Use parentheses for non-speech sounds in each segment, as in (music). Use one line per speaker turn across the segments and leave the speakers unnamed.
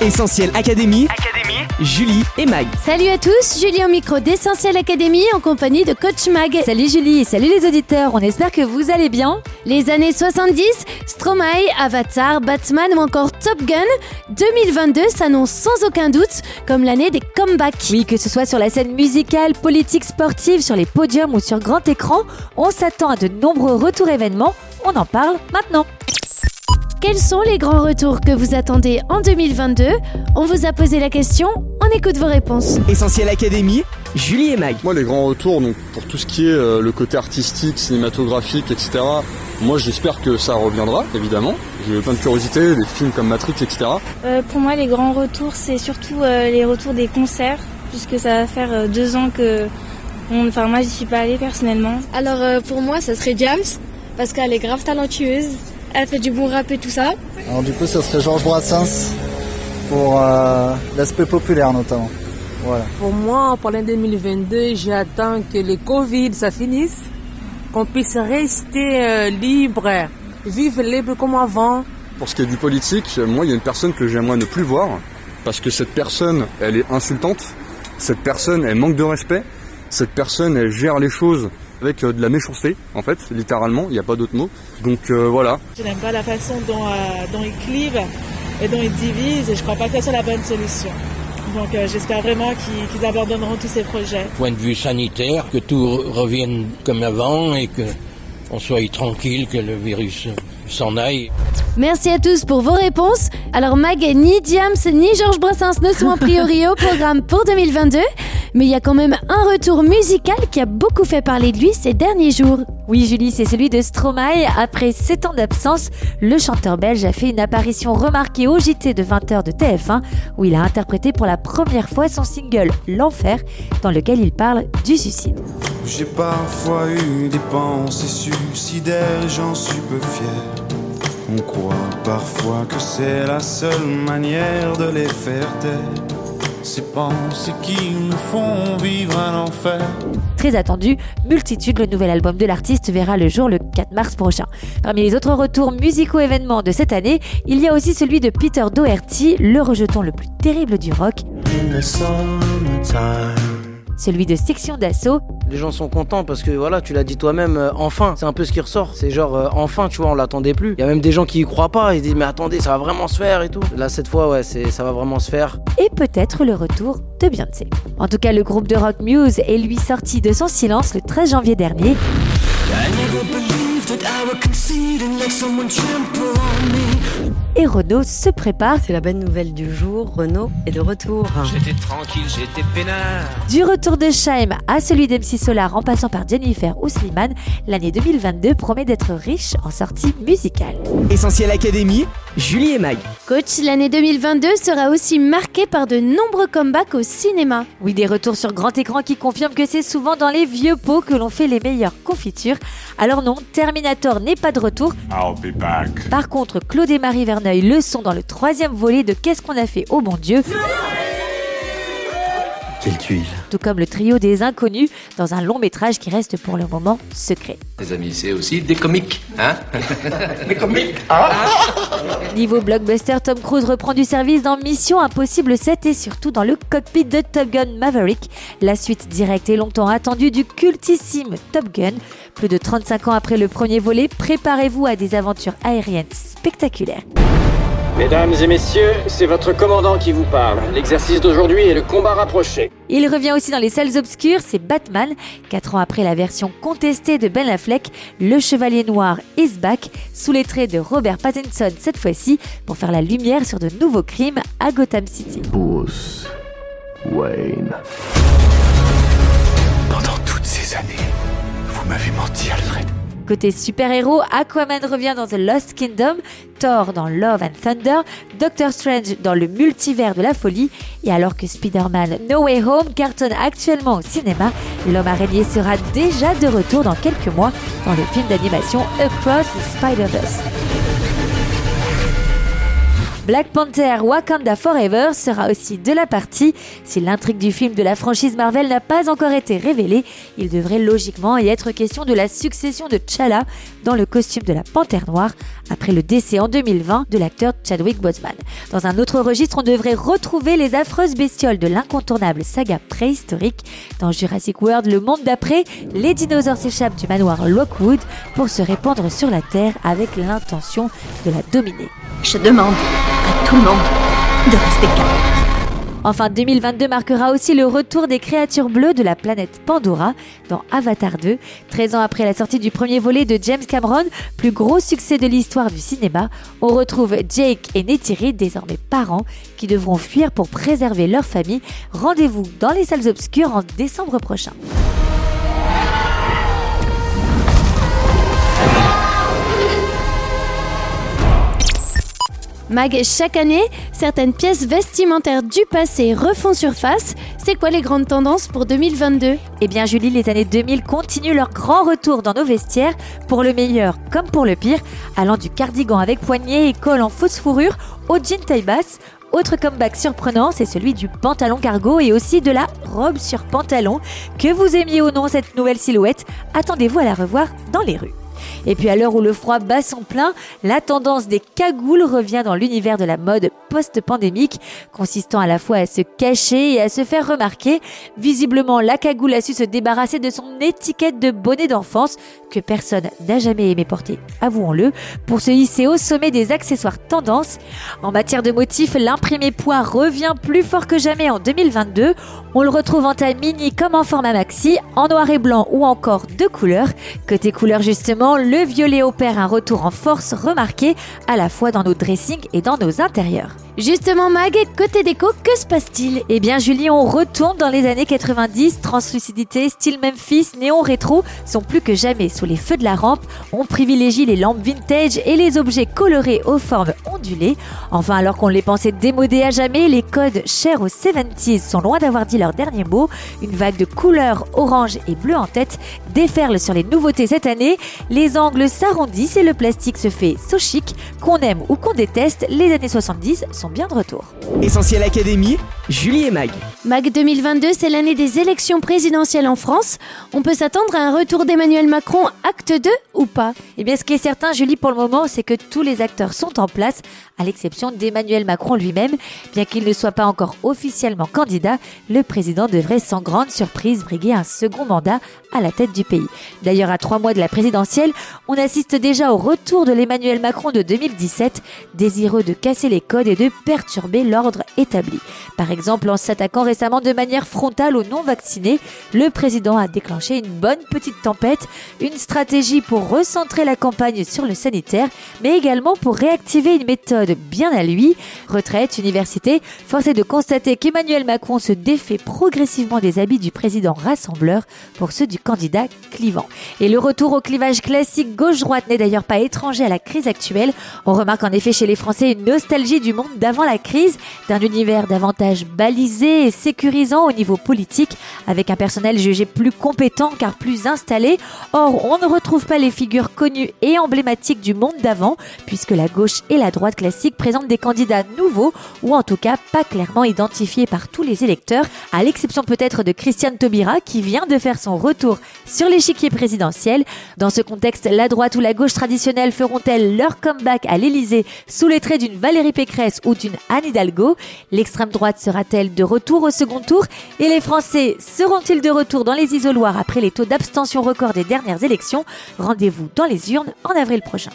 Essentiel Académie. Julie et Mag.
Salut à tous, Julie au micro d'Essentiel Academy en compagnie de Coach Mag.
Salut Julie, salut les auditeurs, on espère que vous allez bien.
Les années 70, Stromae, Avatar, Batman ou encore Top Gun, 2022 s'annonce sans aucun doute comme l'année des comebacks.
Oui, que ce soit sur la scène musicale, politique, sportive, sur les podiums ou sur grand écran, on s'attend à de nombreux retours événements. On en parle maintenant.
Quels sont les grands retours que vous attendez en 2022 On vous a posé la question, on écoute vos réponses.
Essentiel Académie. Julie et Mag.
Moi, les grands retours, donc pour tout ce qui est euh, le côté artistique, cinématographique, etc. Moi, j'espère que ça reviendra, évidemment. J'ai plein de curiosité, des films comme Matrix, etc.
Euh, pour moi, les grands retours, c'est surtout euh, les retours des concerts, puisque ça va faire euh, deux ans que. on- Enfin, moi, j'y suis pas allée personnellement.
Alors euh, pour moi, ça serait James, parce qu'elle est grave talentueuse, elle fait du bon rap et tout ça.
Alors du coup, ça serait Georges Brassens pour euh, l'aspect populaire notamment. Voilà.
Pour moi, pour l'année 2022, j'attends que le Covid, ça finisse, qu'on puisse rester euh, libre, vivre libre comme avant.
Pour ce qui est du politique, moi, il y a une personne que j'aimerais ne plus voir, parce que cette personne, elle est insultante, cette personne, elle manque de respect, cette personne, elle gère les choses avec euh, de la méchanceté, en fait, littéralement, il n'y a pas d'autre mot. Donc euh, voilà,
Je n'aime pas la façon dont, euh, dont ils clivent et dont ils divisent et je crois pas que c'est la bonne solution. Donc euh, j'espère vraiment qu'ils qu'ils abandonneront tous ces projets.
point de vue sanitaire, que tout revienne comme avant et que on soit tranquille, que le virus s'en aille.
Merci à tous pour vos réponses. Alors Mag, ni Diams ni Georges Brassens ne sont a priori au programme pour 2022, mais il y a quand même un retour musical qui a beaucoup fait parler de lui ces derniers jours.
Oui Julie, c'est celui de Stromae. Après 7 ans d'absence, le chanteur belge a fait une apparition remarquée au JT de 20h de TF1 où il a interprété pour la première fois son single L'Enfer dans lequel il parle du suicide.
J'ai parfois eu des pensées suicidaires, j'en suis peu fier. On croit parfois que c'est la seule manière de les faire taire. Ces pensées qui nous font vivre un enfer.
Très attendu, Multitude, le nouvel album de l'artiste, verra le jour le 4 mars prochain. Parmi les autres retours musicaux événements de cette année, il y a aussi celui de Peter Doherty, le rejeton le plus terrible du rock, celui de Section d'Assaut,
Les gens sont contents parce que voilà, tu l'as dit toi-même, euh, enfin, c'est un peu ce qui ressort. C'est genre, euh, enfin, tu vois, on l'attendait plus. Il y a même des gens qui y croient pas, ils se disent, mais attendez, ça va vraiment se faire et tout. Là, cette fois, ouais, c'est, ça va vraiment se faire.
et peut-être le retour de Beyoncé. En tout cas, le groupe de rock Muse est lui sorti de son silence le 13 janvier dernier. Et Renault se prépare.
C'est la bonne nouvelle du jour, Renault est de retour.
J'étais tranquille, j'étais peinard.
Du retour de Shaim à celui d'MC Solar en passant par Jennifer ou Slimane, l'année 2022 promet d'être riche en sorties musicales.
Essentiel Académie. Julie et Mag.
Coach, l'année 2022 sera aussi marquée par de nombreux comebacks au cinéma.
Oui, des retours sur grand écran qui confirment que c'est souvent dans les vieux pots que l'on fait les meilleures confitures. Alors non, Terminator n'est pas de retour.
I'll be back.
Par contre, Claude et Marie Verneuil le sont dans le troisième volet de Qu'est-ce qu'on a fait? Au bon Dieu
Quelle tuile.
tout comme le trio des inconnus dans un long métrage qui reste pour le moment secret.
Les amis, c'est aussi des comiques, hein (laughs) Des comiques (laughs)
Niveau blockbuster, Tom Cruise reprend du service dans Mission Impossible 7 et surtout dans le cockpit de Top Gun Maverick, la suite directe et longtemps attendue du cultissime Top Gun. Plus de 35 ans après le premier volet, préparez-vous à des aventures aériennes spectaculaires.
Mesdames et messieurs, c'est votre commandant qui vous parle. L'exercice d'aujourd'hui est le combat rapproché.
Il revient aussi dans les salles obscures, c'est Batman. Quatre ans après la version contestée de Ben Affleck, le Chevalier Noir is back, sous les traits de Robert Pattinson cette fois-ci, pour faire la lumière sur de nouveaux crimes à Gotham City.
Bruce Wayne. Pendant toutes ces années, vous m'avez menti, Alfred.
Côté super-héros, Aquaman revient dans The Lost Kingdom, Thor dans Love and Thunder, Doctor Strange dans le multivers de la folie, et alors que Spider-Man No Way Home cartonne actuellement au cinéma, l'homme araignée sera déjà de retour dans quelques mois dans le film d'animation Across the Spider-Verse. Black Panther Wakanda Forever sera aussi de la partie. Si l'intrigue du film de la franchise Marvel n'a pas encore été révélée, il devrait logiquement y être question de la succession de T'Challa dans le costume de la Panthère Noire après le décès en 2020 de l'acteur Chadwick Boseman. Dans un autre registre, on devrait retrouver les affreuses bestioles de l'incontournable saga préhistorique. Dans Jurassic World, le monde d'après, les dinosaures s'échappent du manoir Lockwood pour se répandre sur la Terre avec l'intention de la dominer.
Je demande tout le monde de rester.
Enfin, 2022 marquera aussi le retour des créatures bleues de la planète Pandora dans Avatar 2. 13 ans après la sortie du premier volet de James Cameron, plus gros succès de l'histoire du cinéma, on retrouve Jake et Neytiri, désormais parents, qui devront fuir pour préserver leur famille. Rendez-vous dans les salles obscures en décembre prochain.
Mag, chaque année, certaines pièces vestimentaires du passé refont surface. C'est quoi les grandes tendances pour 2022
Eh bien Julie, les années 2000 continuent leur grand retour dans nos vestiaires, pour le meilleur comme pour le pire, allant du cardigan avec poignée et col en fausse fourrure au jean taille basse. Autre comeback surprenant, c'est celui du pantalon cargo et aussi de la robe sur pantalon. Que vous aimiez ou non cette nouvelle silhouette, attendez-vous à la revoir dans les rues. Et puis à l'heure où le froid bat son plein, la tendance des cagoules revient dans l'univers de la mode post-pandémique, consistant à la fois à se cacher et à se faire remarquer. Visiblement, la cagoule a su se débarrasser de son étiquette de bonnet d'enfance que personne n'a jamais aimé porter, avouons-le, pour se hisser au sommet des accessoires tendance. En matière de motifs, l'imprimé poids revient plus fort que jamais en 2022. On le retrouve en taille mini comme en format maxi, en noir et blanc ou encore de couleurs. Côté couleur justement, le violet opère un retour en force remarqué à la fois dans nos dressings et dans nos intérieurs.
Justement, Mag, côté déco, que se passe-t-il?
Eh bien, Julie, on retourne dans les années 90. Translucidité, style Memphis, néon rétro sont plus que jamais sous les feux de la rampe. On privilégie les lampes vintage et les objets colorés aux formes ondulées. Enfin, alors qu'on les pensait démodés à jamais, les codes chers aux 70s sont loin d'avoir dit leur dernier mot. Une vague de couleurs orange et bleu en tête déferle sur les nouveautés cette année. Les angles s'arrondissent et le plastique se fait so chic. Qu'on aime ou qu'on déteste, les années 70 sont bien de retour.
Essentiel Académie, Julie et Mag.
Mag 2022, c'est l'année des élections présidentielles en France. On peut s'attendre à un retour d'Emmanuel Macron, acte 2 ou pas?
Eh bien, ce qui est certain, Julie, pour le moment, c'est que tous les acteurs sont en place, à l'exception d'Emmanuel Macron lui-même. Bien qu'il ne soit pas encore officiellement candidat, le président devrait sans grande surprise briguer un second mandat à la tête du pays. D'ailleurs, à trois mois de la présidentielle, on assiste déjà au retour de l'Emmanuel Macron de 2017, désireux de casser les codes et de perturber l'ordre établi. Par exemple, en s'attaquant récemment de manière frontale aux non-vaccinés, le président a déclenché une bonne petite tempête, une stratégie pour recentrer la campagne sur le sanitaire, mais également pour réactiver une méthode bien à lui. Retraite, université, force est de constater qu'Emmanuel Macron se défait progressivement des habits du président rassembleur pour ceux du candidat clivant. Et le retour au clivage classique gauche-droite n'est d'ailleurs pas étranger à la crise actuelle. On remarque en effet chez les Français une nostalgie du monde d'avant la crise, d'un univers davantage balisé et sécurisant au niveau politique, avec un personnel jugé plus compétent car plus installé. Or, on ne retrouve pas les figures connues et emblématiques du monde d'avant, puisque la gauche et la droite classique présentent des candidats nouveaux, ou en tout cas pas clairement identifiés par tous les électeurs, à l'exception peut-être de Christiane Taubira, qui vient de faire son retour sur l'échiquier présidentiel. Dans ce contexte, la droite ou la gauche traditionnelle feront-elles leur comeback à l'Elysée sous les traits d'une Valérie Pécresse d'une Anne Hidalgo. L'extrême droite sera-t-elle de retour au second tour? Et les Français seront-ils de retour dans les isoloirs après les taux d'abstention record des dernières élections? Rendez-vous dans les urnes en avril prochain.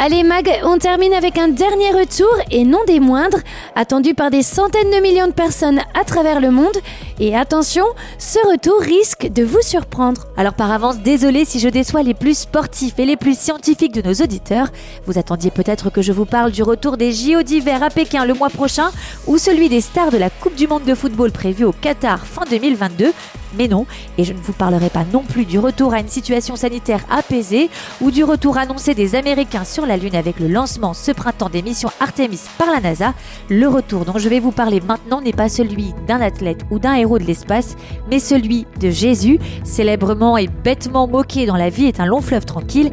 Allez Mag, on termine avec un dernier retour et non des moindres, attendu par des centaines de millions de personnes à travers le monde. Et attention, ce retour risque de vous surprendre.
Alors par avance, désolé si je déçois les plus sportifs et les plus scientifiques de nos auditeurs. Vous attendiez peut-être que je vous parle du retour des JO d'hiver à Pékin le mois prochain ou celui des stars de la Coupe du Monde de football prévue au Qatar fin 2022. Mais non, et je ne vous parlerai pas non plus du retour à une situation sanitaire apaisée ou du retour annoncé des Américains sur la Lune avec le lancement ce printemps des missions Artemis par la NASA. Le retour dont je vais vous parler maintenant n'est pas celui d'un athlète ou d'un héros de l'espace, mais celui de Jésus, célèbrement et bêtement moqué dans La vie est un long fleuve tranquille.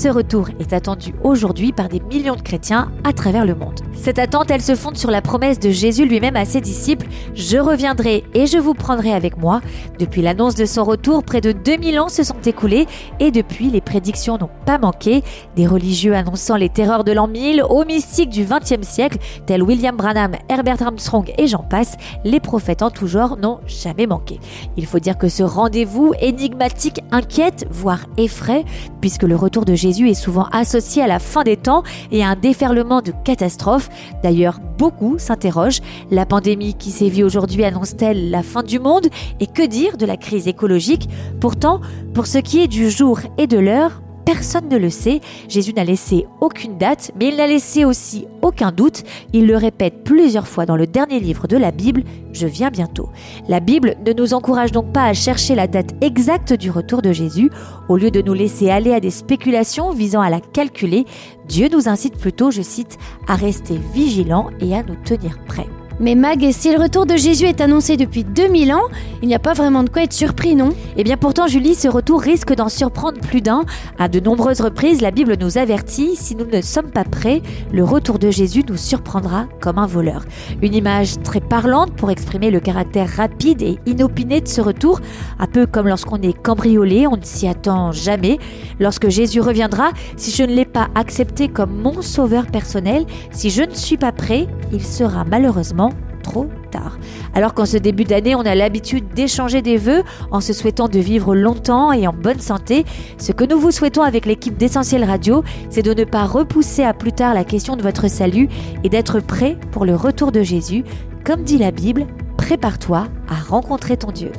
Ce retour est attendu aujourd'hui par des millions de chrétiens à travers le monde. Cette attente, elle se fonde sur la promesse de Jésus lui-même à ses disciples Je reviendrai et je vous prendrai avec moi. Depuis l'annonce de son retour, près de 2000 ans se sont écoulés et depuis, les prédictions n'ont pas manqué. Des religieux annonçant les terreurs de l'an 1000 aux mystiques du XXe siècle, tels William Branham, Herbert Armstrong et j'en passe, les prophètes en tout genre n'ont jamais manqué. Il faut dire que ce rendez-vous énigmatique inquiète, voire effraie, puisque le retour de Jésus est souvent associé à la fin des temps et à un déferlement de catastrophes. D'ailleurs, beaucoup s'interrogent. La pandémie qui sévit aujourd'hui annonce-t-elle la fin du monde? Et que dire de la crise écologique? Pourtant, pour ce qui est du jour et de l'heure, Personne ne le sait. Jésus n'a laissé aucune date, mais il n'a laissé aussi aucun doute. Il le répète plusieurs fois dans le dernier livre de la Bible, Je viens bientôt. La Bible ne nous encourage donc pas à chercher la date exacte du retour de Jésus. Au lieu de nous laisser aller à des spéculations visant à la calculer, Dieu nous incite plutôt, je cite, à rester vigilants et à nous tenir prêts.
Mais Mag, si le retour de Jésus est annoncé depuis 2000 ans, il n'y a pas vraiment de quoi être surpris, non?
Eh bien pourtant, Julie, ce retour risque d'en surprendre plus d'un. À de nombreuses reprises, la Bible nous avertit, si nous ne sommes pas prêts, le retour de Jésus nous surprendra comme un voleur. Une image très parlante pour exprimer le caractère rapide et inopiné de ce retour, un peu comme lorsqu'on est cambriolé, on ne s'y attend jamais. Lorsque Jésus reviendra, si je ne l'ai pas accepté comme mon sauveur personnel, si je ne suis pas prêt, il sera malheureusement trop tard. Alors qu'en ce début d'année, on a l'habitude d'échanger des vœux en se souhaitant de vivre longtemps et en bonne santé, ce que nous vous souhaitons avec l'équipe d'Essentiel Radio, c'est de ne pas repousser à plus tard la question de votre salut et d'être prêt pour le retour de Jésus. Comme dit la Bible, prépare-toi à rencontrer ton Dieu.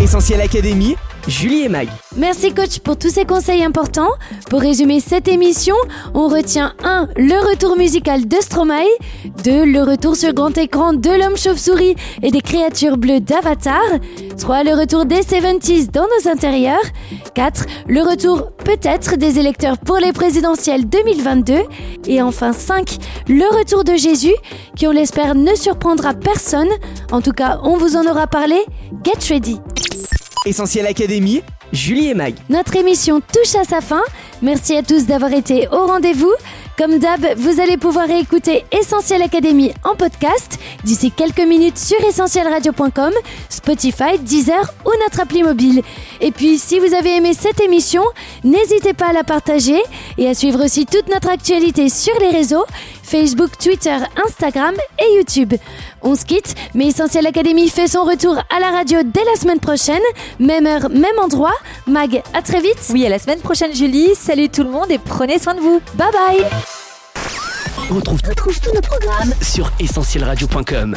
Essentiel Académie, Julie et Mag.
Merci coach pour tous ces conseils importants. Pour résumer cette émission, on retient 1. Le retour musical de Stromae 2. Le retour sur grand écran de l'homme chauve-souris et des créatures bleues d'Avatar 3. Le retour des 70s dans nos intérieurs 4. Le retour peut-être des électeurs pour les présidentielles 2022 et enfin 5. Le retour de Jésus qui on l'espère ne surprendra personne. En tout cas, on vous en aura parlé. Get ready
Essentiel Académie, Julie et Mag.
Notre émission touche à sa fin. Merci à tous d'avoir été au rendez-vous. Comme d'hab, vous allez pouvoir écouter Essentiel Académie en podcast d'ici quelques minutes sur essentielradio.com, Spotify, Deezer ou notre appli mobile. Et puis, si vous avez aimé cette émission, n'hésitez pas à la partager et à suivre aussi toute notre actualité sur les réseaux Facebook, Twitter, Instagram et YouTube. On se quitte, mais Essentiel Académie fait son retour à la radio dès la semaine prochaine. Même heure, même endroit. Mag, à très vite.
Oui, à la semaine prochaine, Julie. Salut tout le monde et prenez soin de vous.
Bye bye.
On retrouve,
Retrouve tous nos programmes
sur essentielradio.com.